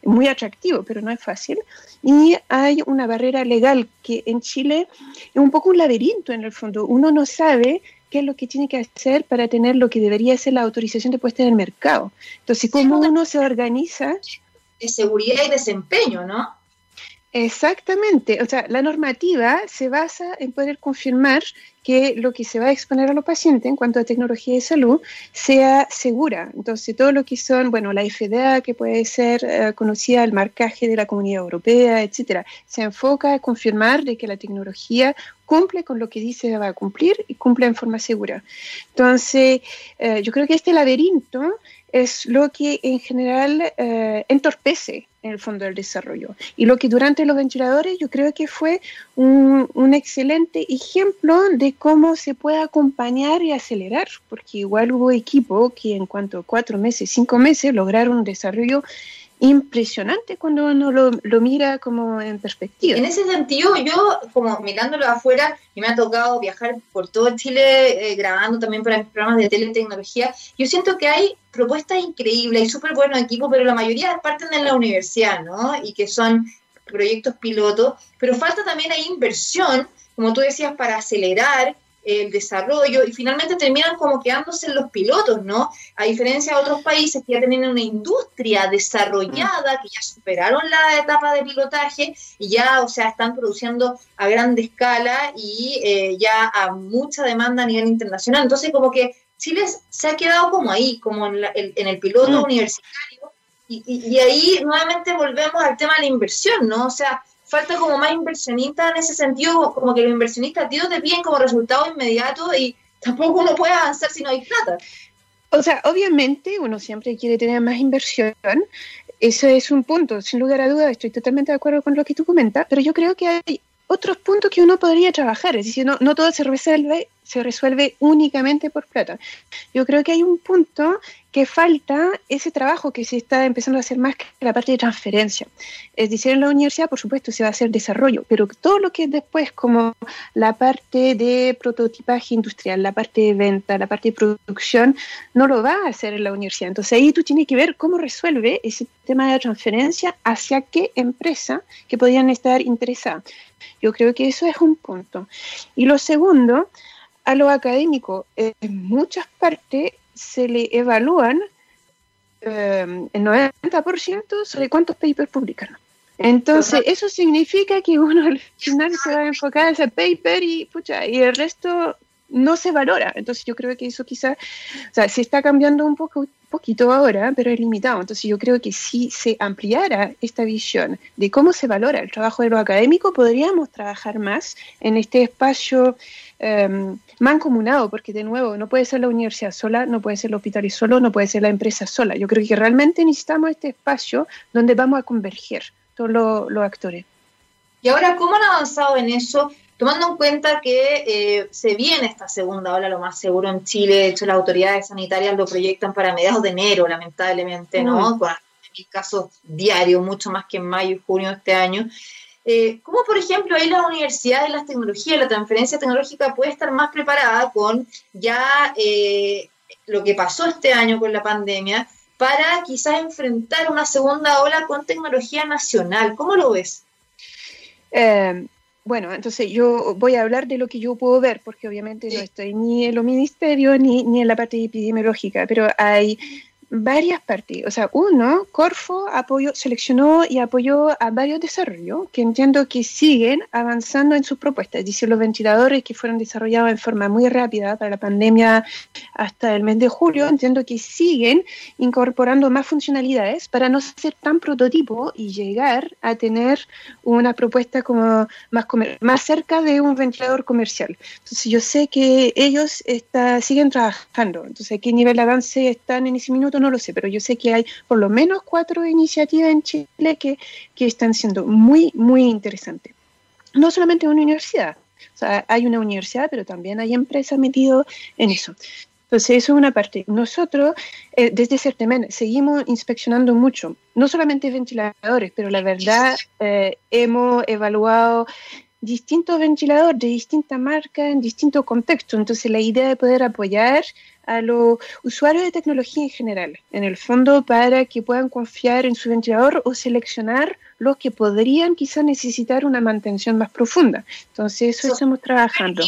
muy atractivo, pero no es fácil. Y hay una barrera legal que en Chile es un poco un laberinto en el fondo. Uno no sabe qué es lo que tiene que hacer para tener lo que debería ser la autorización de puesta en el mercado. Entonces, ¿cómo uno se organiza? De seguridad y desempeño, ¿no? Exactamente, o sea, la normativa se basa en poder confirmar que lo que se va a exponer a los pacientes en cuanto a tecnología de salud sea segura. Entonces, todo lo que son, bueno, la FDA, que puede ser eh, conocida el marcaje de la Comunidad Europea, etcétera, se enfoca a confirmar de que la tecnología cumple con lo que dice que va a cumplir y cumple en forma segura. Entonces, eh, yo creo que este laberinto es lo que en general eh, entorpece en el fondo del desarrollo. Y lo que durante los ventiladores yo creo que fue un, un, excelente ejemplo de cómo se puede acompañar y acelerar, porque igual hubo equipo que en cuanto a cuatro meses, cinco meses lograron un desarrollo impresionante cuando uno lo, lo, mira como en perspectiva. En ese sentido, yo como mirándolo afuera, y me ha tocado viajar por todo Chile eh, grabando también para mis programas de teletecnología, yo siento que hay propuestas increíbles, hay súper buenos equipos, pero la mayoría parten de la universidad, ¿no? Y que son proyectos pilotos, pero falta también hay inversión, como tú decías, para acelerar el desarrollo y finalmente terminan como quedándose en los pilotos, ¿no? A diferencia de otros países que ya tienen una industria desarrollada, que ya superaron la etapa de pilotaje y ya, o sea, están produciendo a grande escala y eh, ya a mucha demanda a nivel internacional. Entonces, como que Chile se ha quedado como ahí, como en, el piloto mm. universitario y, y ahí nuevamente volvemos al tema de la inversión, ¿no? O sea, falta como más inversionistas en ese sentido, como que los inversionistas tíos te piden como resultado inmediato y tampoco uno puede avanzar si no hay plata. O sea, obviamente uno siempre quiere tener más inversión. Ese es un punto, sin lugar a dudas, estoy totalmente de acuerdo con lo que tú comentas, pero yo creo que hay otros puntos que uno podría trabajar, es decir, no, no todo se resuelve se resuelve únicamente por plata. Yo creo que hay un punto que falta ese trabajo que se está empezando a hacer más que la parte de transferencia. Es decir, en la universidad, por supuesto, se va a hacer desarrollo, pero todo lo que es después, como la parte de prototipaje industrial, la parte de venta, la parte de producción, no lo va a hacer en la universidad. Entonces ahí tú tienes que ver cómo resuelve ese tema de transferencia hacia qué empresa que podrían estar interesadas. Yo creo que eso es un punto. Y lo segundo, a lo académico, en muchas partes se le evalúan eh, el 90% sobre cuántos papers publican. Entonces, eso significa que uno al final se va a enfocar en ese paper y, pucha, y el resto no se valora. Entonces, yo creo que eso quizás, o sea, se está cambiando un poco, poquito ahora, pero es limitado. Entonces, yo creo que si se ampliara esta visión de cómo se valora el trabajo de lo académico, podríamos trabajar más en este espacio eh, mancomunado, porque de nuevo, no puede ser la universidad sola, no puede ser el hospital solo, no puede ser la empresa sola. Yo creo que realmente necesitamos este espacio donde vamos a converger todos los, actores. Y ahora, ¿cómo han avanzado en eso? Tomando en cuenta que eh, se viene esta segunda ola, lo más seguro en Chile, de hecho las autoridades sanitarias lo proyectan para mediados de enero, lamentablemente, ¿no? Mm. casos diarios, mucho más que en mayo y junio de este año. Eh, ¿Cómo, por ejemplo, ahí la universidad de las tecnologías, la transferencia tecnológica puede estar más preparada con ya eh, lo que pasó este año con la pandemia para quizás enfrentar una segunda ola con tecnología nacional? ¿Cómo lo ves? Eh, bueno, entonces yo voy a hablar de lo que yo puedo ver, porque obviamente no estoy ni en los ministerios ni, ni en la parte epidemiológica, pero hay varias partes. O sea, uno, Corfo apoyó, seleccionó y apoyó a varios desarrollos que entiendo que siguen avanzando en sus propuestas. Dice los ventiladores que fueron desarrollados en forma muy rápida para la pandemia hasta el mes de julio, entiendo que siguen incorporando más funcionalidades para no ser tan prototipo y llegar a tener una propuesta como más, más cerca de un ventilador comercial. Entonces yo sé que ellos está, siguen trabajando. Entonces, ¿a qué nivel de avance están en ese minuto? No lo sé, pero yo sé que hay por lo menos cuatro iniciativas en Chile que, que están siendo muy, muy interesantes. No solamente una universidad, o sea, hay una universidad, pero también hay empresas metidas en eso. Entonces, eso es una parte. Nosotros, eh, desde Certemen, seguimos inspeccionando mucho, no solamente ventiladores, pero la verdad, eh, hemos evaluado distintos ventiladores de distintas marcas en distintos contextos. Entonces, la idea de poder apoyar a los usuarios de tecnología en general, en el fondo, para que puedan confiar en su ventilador o seleccionar los que podrían quizás necesitar una mantención más profunda. Entonces, eso, estamos trabajando.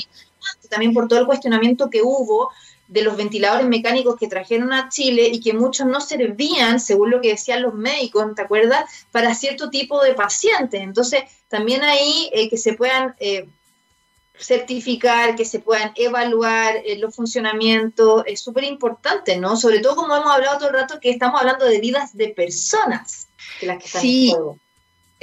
También por todo el cuestionamiento que hubo de los ventiladores mecánicos que trajeron a Chile y que muchos no servían, según lo que decían los médicos, ¿te acuerdas?, para cierto tipo de pacientes. Entonces, también ahí eh, que se puedan eh, certificar, que se puedan evaluar eh, los funcionamientos, es súper importante, ¿no? Sobre todo como hemos hablado todo el rato, que estamos hablando de vidas de personas, que las que están en juego.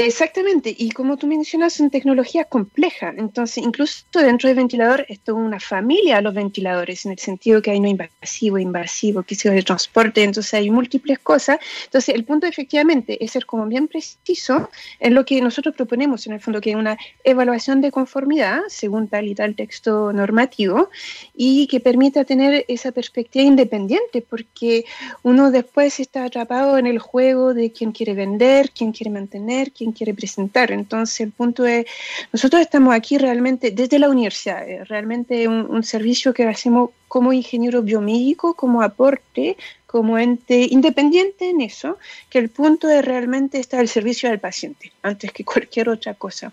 Exactamente, y como tú mencionas, son tecnologías complejas. Entonces, incluso dentro del ventilador, es una familia los ventiladores, en el sentido que hay no invasivo, invasivo, que sea de transporte, entonces hay múltiples cosas. Entonces, el punto efectivamente es ser como bien preciso en lo que nosotros proponemos, en el fondo, que es una evaluación de conformidad, según tal y tal texto normativo, y que permita tener esa perspectiva independiente, porque uno después está atrapado en el juego de quién quiere vender, quién quiere mantener, quién quiere presentar. Entonces, el punto es, nosotros estamos aquí realmente desde la universidad, realmente un, servicio que hacemos como ingeniero biomédico, como aporte, como ente independiente en eso, que el punto es realmente estar al servicio del paciente, antes que cualquier otra cosa,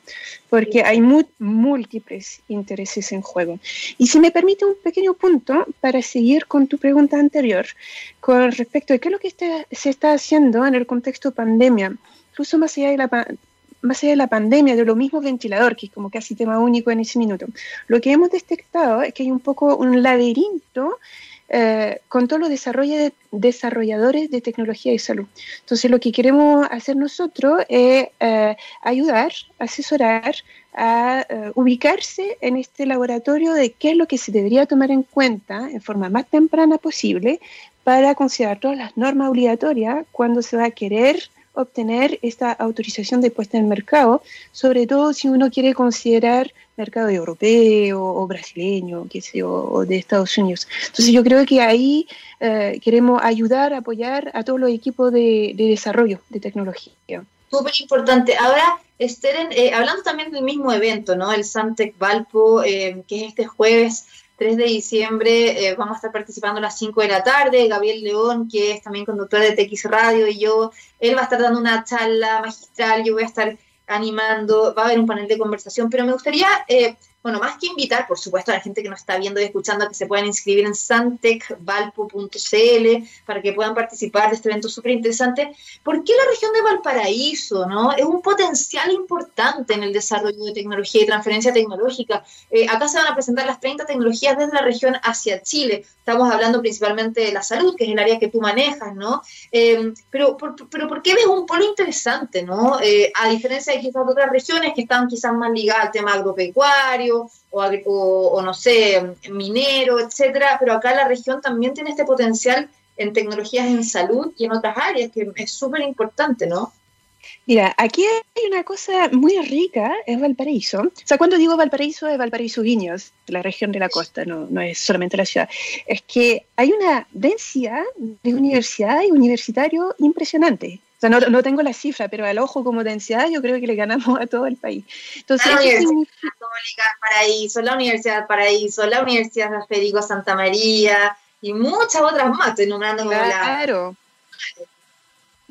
porque hay múltiples intereses en juego. Y si me permite un pequeño punto para seguir con tu pregunta anterior, con respecto a qué es lo que se está haciendo en el contexto pandemia incluso más allá de la, más allá de la pandemia, de lo mismo ventilador, que es como casi tema único en ese minuto, lo que hemos detectado es que hay un poco un laberinto eh, con todos los desarrolladores de tecnología de salud. Entonces, lo que queremos hacer nosotros es eh, ayudar, asesorar a eh, ubicarse en este laboratorio de qué es lo que se debería tomar en cuenta en forma más temprana posible para considerar todas las normas obligatorias cuando se va a querer obtener esta autorización de puesta en mercado, sobre todo si uno quiere considerar mercado europeo o brasileño, o de Estados Unidos. Entonces yo creo que ahí eh, queremos ayudar, apoyar a todos los equipos de, desarrollo de tecnología. Súper importante. Ahora, Esther, eh, hablando también del mismo evento, ¿no? El Santec Valpo, eh, que es este jueves 3 de diciembre eh, vamos a estar participando a las 5 de la tarde. Gabriel León, que es también conductor de TX Radio, y yo, él va a estar dando una charla magistral, yo voy a estar animando, va a haber un panel de conversación, pero me gustaría eh, bueno, más que invitar, por supuesto, a la gente que nos está viendo y escuchando que se puedan inscribir en santecvalpo.cl para que puedan participar de este evento súper interesante. ¿Por qué la región de Valparaíso no? es un potencial importante en el desarrollo de tecnología y transferencia tecnológica? Eh, acá se van a presentar las 30 tecnologías desde la región hacia Chile. Estamos hablando principalmente de la salud, que es el área que tú manejas, ¿no? Eh, pero, por, pero ¿por qué ves un polo interesante, no? Eh, a diferencia de quizás otras regiones que están quizás más ligadas al tema agropecuario, o, no sé, minero, etcétera, pero acá la región también tiene este potencial en tecnologías en salud y en otras áreas que es súper importante, ¿no? Mira, aquí hay una cosa muy rica, es Valparaíso. O sea, cuando digo Valparaíso, es Valparaíso Viños, la región de la costa, no, no es solamente la ciudad. Es que hay una densidad de universidad y universitario impresionante sea, no, no, tengo la cifra, pero al ojo como densidad yo creo que le ganamos a todo el país. Entonces, la Universidad Católica Paraíso, la Universidad Paraíso, la Universidad de Federico Santa María y muchas otras más, estoy nombrando como Claro.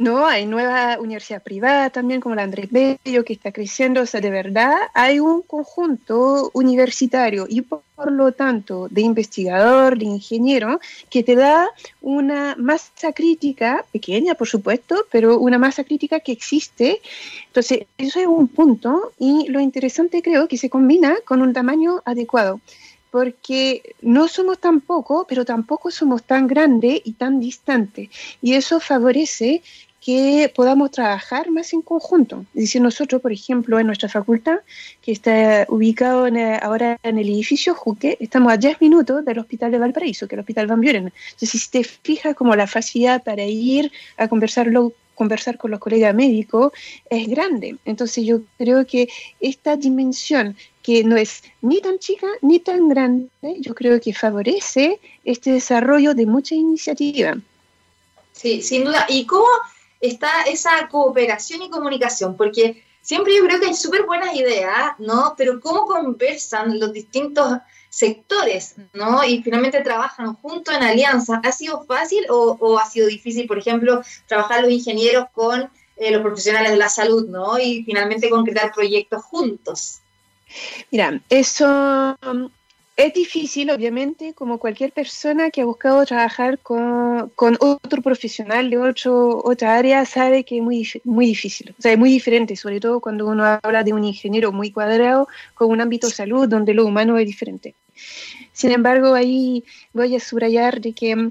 No, hay nueva universidad privada también, como la Andrés Bello, que está creciendo. O sea, de verdad hay un conjunto universitario y por, lo tanto de investigador, de ingeniero, que te da una masa crítica, pequeña por supuesto, pero una masa crítica que existe. Entonces, eso es un punto y lo interesante creo que se combina con un tamaño adecuado porque no somos tan poco, pero tampoco somos tan grande y tan distante. Y eso favorece que podamos trabajar más en conjunto. Es decir, nosotros, por ejemplo, en nuestra facultad, que está ubicado ahora en el edificio Juque, estamos a 10 minutos del Hospital de Valparaíso, que es el Hospital Van Buren. Entonces, si te fijas como la facilidad para ir a conversarlo conversar con los colegas médicos es grande. Entonces yo creo que esta dimensión que no es ni tan chica ni tan grande, yo creo que favorece este desarrollo de mucha iniciativa. Sí, sin duda. ¿Y cómo está esa cooperación y comunicación, porque siempre yo creo que hay súper buenas ideas, ¿no? Pero cómo conversan los distintos sectores, ¿no? Y finalmente trabajan juntos en alianza. ¿Ha sido fácil o, ha sido difícil, por ejemplo, trabajar los ingenieros con eh, los profesionales de la salud, ¿no? Y finalmente concretar proyectos juntos. Mira, eso es difícil, obviamente, como cualquier persona que ha buscado trabajar con, otro profesional de otro, otra área sabe que es muy, muy difícil. O sea, es muy diferente, sobre todo cuando uno habla de un ingeniero muy cuadrado con un ámbito de salud donde lo humano es diferente. Sin embargo, ahí voy a subrayar de que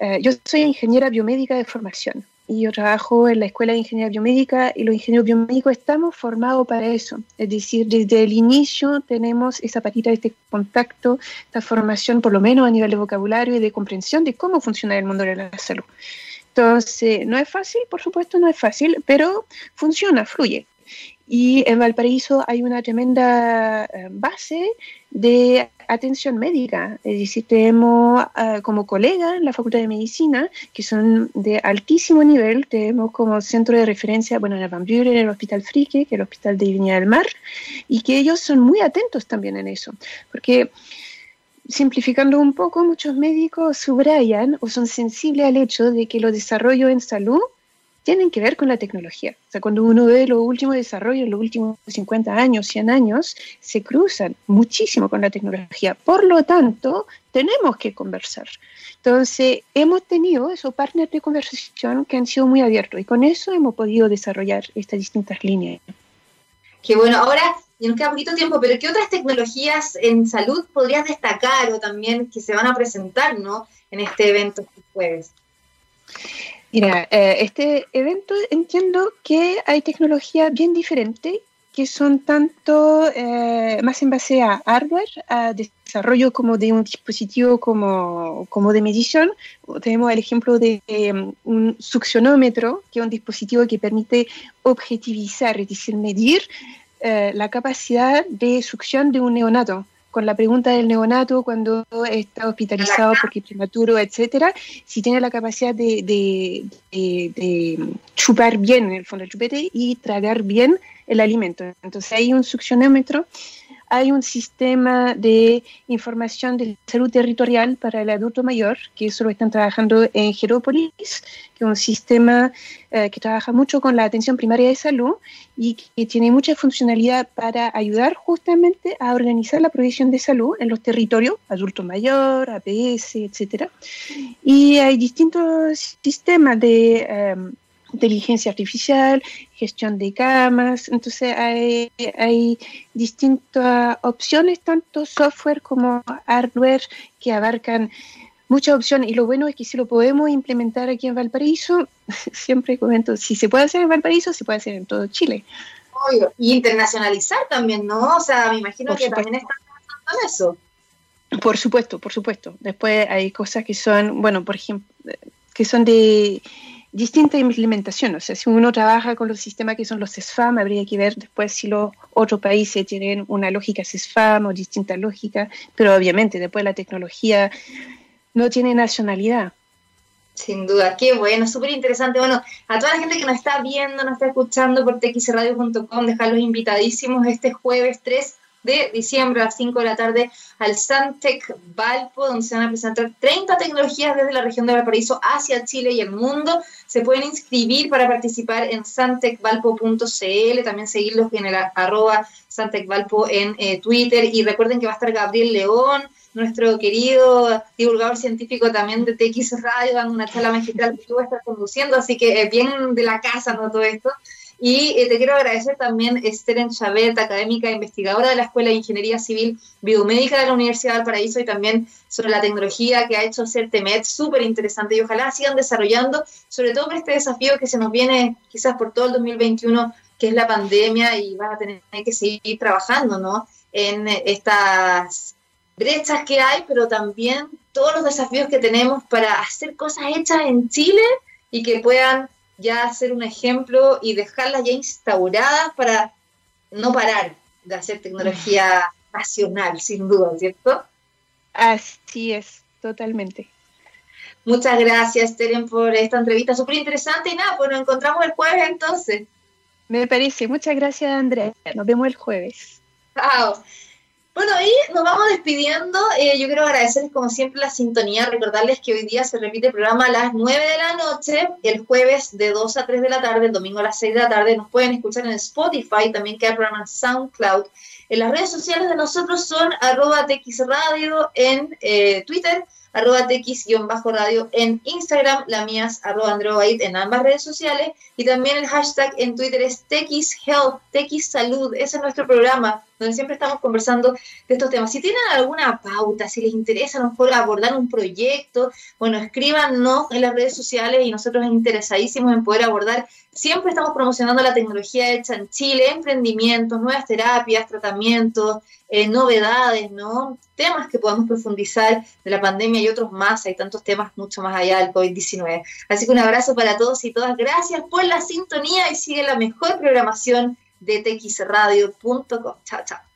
eh, yo soy ingeniera biomédica de formación y yo trabajo en la Escuela de Ingeniería Biomédica y los ingenieros biomédicos estamos formados para eso. Es decir, desde el inicio tenemos esa patita de este contacto, esta formación por lo menos a nivel de vocabulario y de comprensión de cómo funciona el mundo de la salud. Entonces, no es fácil, por supuesto, no es fácil, pero funciona, fluye. Y en Valparaíso hay una tremenda eh, base de atención médica. Es decir, tenemos uh, como colegas en la Facultad de Medicina que son de altísimo nivel. Tenemos como centro de referencia, bueno, en el Van Buren, en el Hospital Frique, que es el Hospital de Viña del Mar, y que ellos son muy atentos también en eso. Porque simplificando un poco, muchos médicos subrayan o son sensibles al hecho de que los desarrollos en salud tienen que ver con la tecnología. O sea, cuando uno ve los últimos desarrollos, los últimos 50 años, 100 años, se cruzan muchísimo con la tecnología. Por lo tanto, tenemos que conversar. Entonces, hemos tenido esos partners de conversación que han sido muy abiertos y con eso hemos podido desarrollar estas distintas líneas. Qué bueno. Ahora, y nos queda poquito tiempo, pero ¿qué otras tecnologías en salud podrías destacar o también que se van a presentar ¿no? en este evento este jueves? Mira, eh, este evento entiendo que hay tecnologías bien diferentes que son tanto eh, más en base a hardware, a desarrollo como de un dispositivo como, como de medición. Tenemos el ejemplo de em, un succionómetro, que es un dispositivo que permite objetivizar, es decir, medir eh, la capacidad de succión de un neonato con la pregunta del neonato cuando está hospitalizado porque prematuro, etcétera, si tiene la capacidad de, de, chupar bien en el fondo del chupete y tragar bien el alimento. Entonces hay un succionómetro hay un sistema de información de salud territorial para el adulto mayor, que eso lo están trabajando en Gerópolis, que es un sistema eh, que trabaja mucho con la atención primaria de salud y que tiene mucha funcionalidad para ayudar justamente a organizar la provisión de salud en los territorios, adulto mayor, APS, etcétera. Y hay distintos sistemas de em, inteligencia artificial, gestión de camas, entonces hay, hay distintas opciones, tanto software como hardware, que abarcan muchas opciones y lo bueno es que si lo podemos implementar aquí en Valparaíso, siempre comento, si se puede hacer en Valparaíso, se puede hacer en todo Chile. Obvio. Y internacionalizar también, ¿no? O sea, me imagino que también están pensando en eso. Por supuesto, por supuesto. Después hay cosas que son, bueno, por ejemplo, que son de distinta implementación. O sea, si uno trabaja con los sistemas que son los SFAM, habría que ver después si los otros países tienen una lógica SFAM o distinta lógica, pero obviamente después la tecnología no tiene nacionalidad. Sin duda, qué bueno, súper interesante. Bueno, a toda la gente que nos está viendo, nos está escuchando por txradio.com, dejarlos invitadísimos este jueves 3 de diciembre a las 5 de la tarde al Santec Valpo, donde se van a presentar 30 tecnologías desde la región de Valparaíso hacia Chile y el mundo. Se pueden inscribir para participar en santecvalpo.cl, también seguirlos en el arroba santecvalpo en eh, Twitter y recuerden que va a estar Gabriel León, nuestro querido divulgador científico también de TX Radio, dando una charla magistral que tú estar conduciendo, así que eh, bien de la casa, ¿no? Todo esto. Y eh, te quiero agradecer también Esther Chabet, académica e investigadora de la Escuela de Ingeniería Civil Biomédica de la Universidad de Valparaíso y también sobre la tecnología que ha hecho CERTEMED, súper interesante y ojalá sigan desarrollando, sobre todo con este desafío que se nos viene quizás por todo el 2021, que es la pandemia y van a tener que seguir trabajando, ¿no? En estas brechas que hay, pero también todos los desafíos que tenemos para hacer cosas hechas en Chile y que puedan ya ser un ejemplo y dejarlas ya instauradas para no parar de hacer tecnología nacional, sin duda, ¿cierto? Así es, totalmente. Muchas gracias, Teren, por esta entrevista súper interesante y nada, pues nos encontramos el jueves entonces. Me parece, muchas gracias, Andrea. Nos vemos el jueves. Chao. Bueno, y nos vamos despidiendo. Eh, yo quiero agradecerles como siempre la sintonía, recordarles que hoy día se repite el programa a las 9 de la noche, el jueves de 2 a 3 de la tarde, el domingo a las 6 de la tarde. Nos pueden escuchar en Spotify, también queda el programa en SoundCloud. En las redes sociales de nosotros son arroba txradio en eh, Twitter, arroba tx-radio en Instagram, la mía es arroba en ambas redes sociales y también el hashtag en Twitter es txhealth, txsalud, ese es nuestro programa donde siempre estamos conversando de estos temas. Si tienen alguna pauta, si les interesa a lo mejor abordar un proyecto, bueno, escríbanos en las redes sociales y nosotros interesadísimos en poder abordar. Siempre estamos promocionando la tecnología hecha en Chile, emprendimientos, nuevas terapias, tratamientos, eh, novedades, ¿no? Temas que podamos profundizar de la pandemia y otros más. Hay tantos temas mucho más allá del COVID-19. Así que un abrazo para todos y todas. Gracias por la sintonía y sigue la mejor programación de txradio.com. Chao, chao.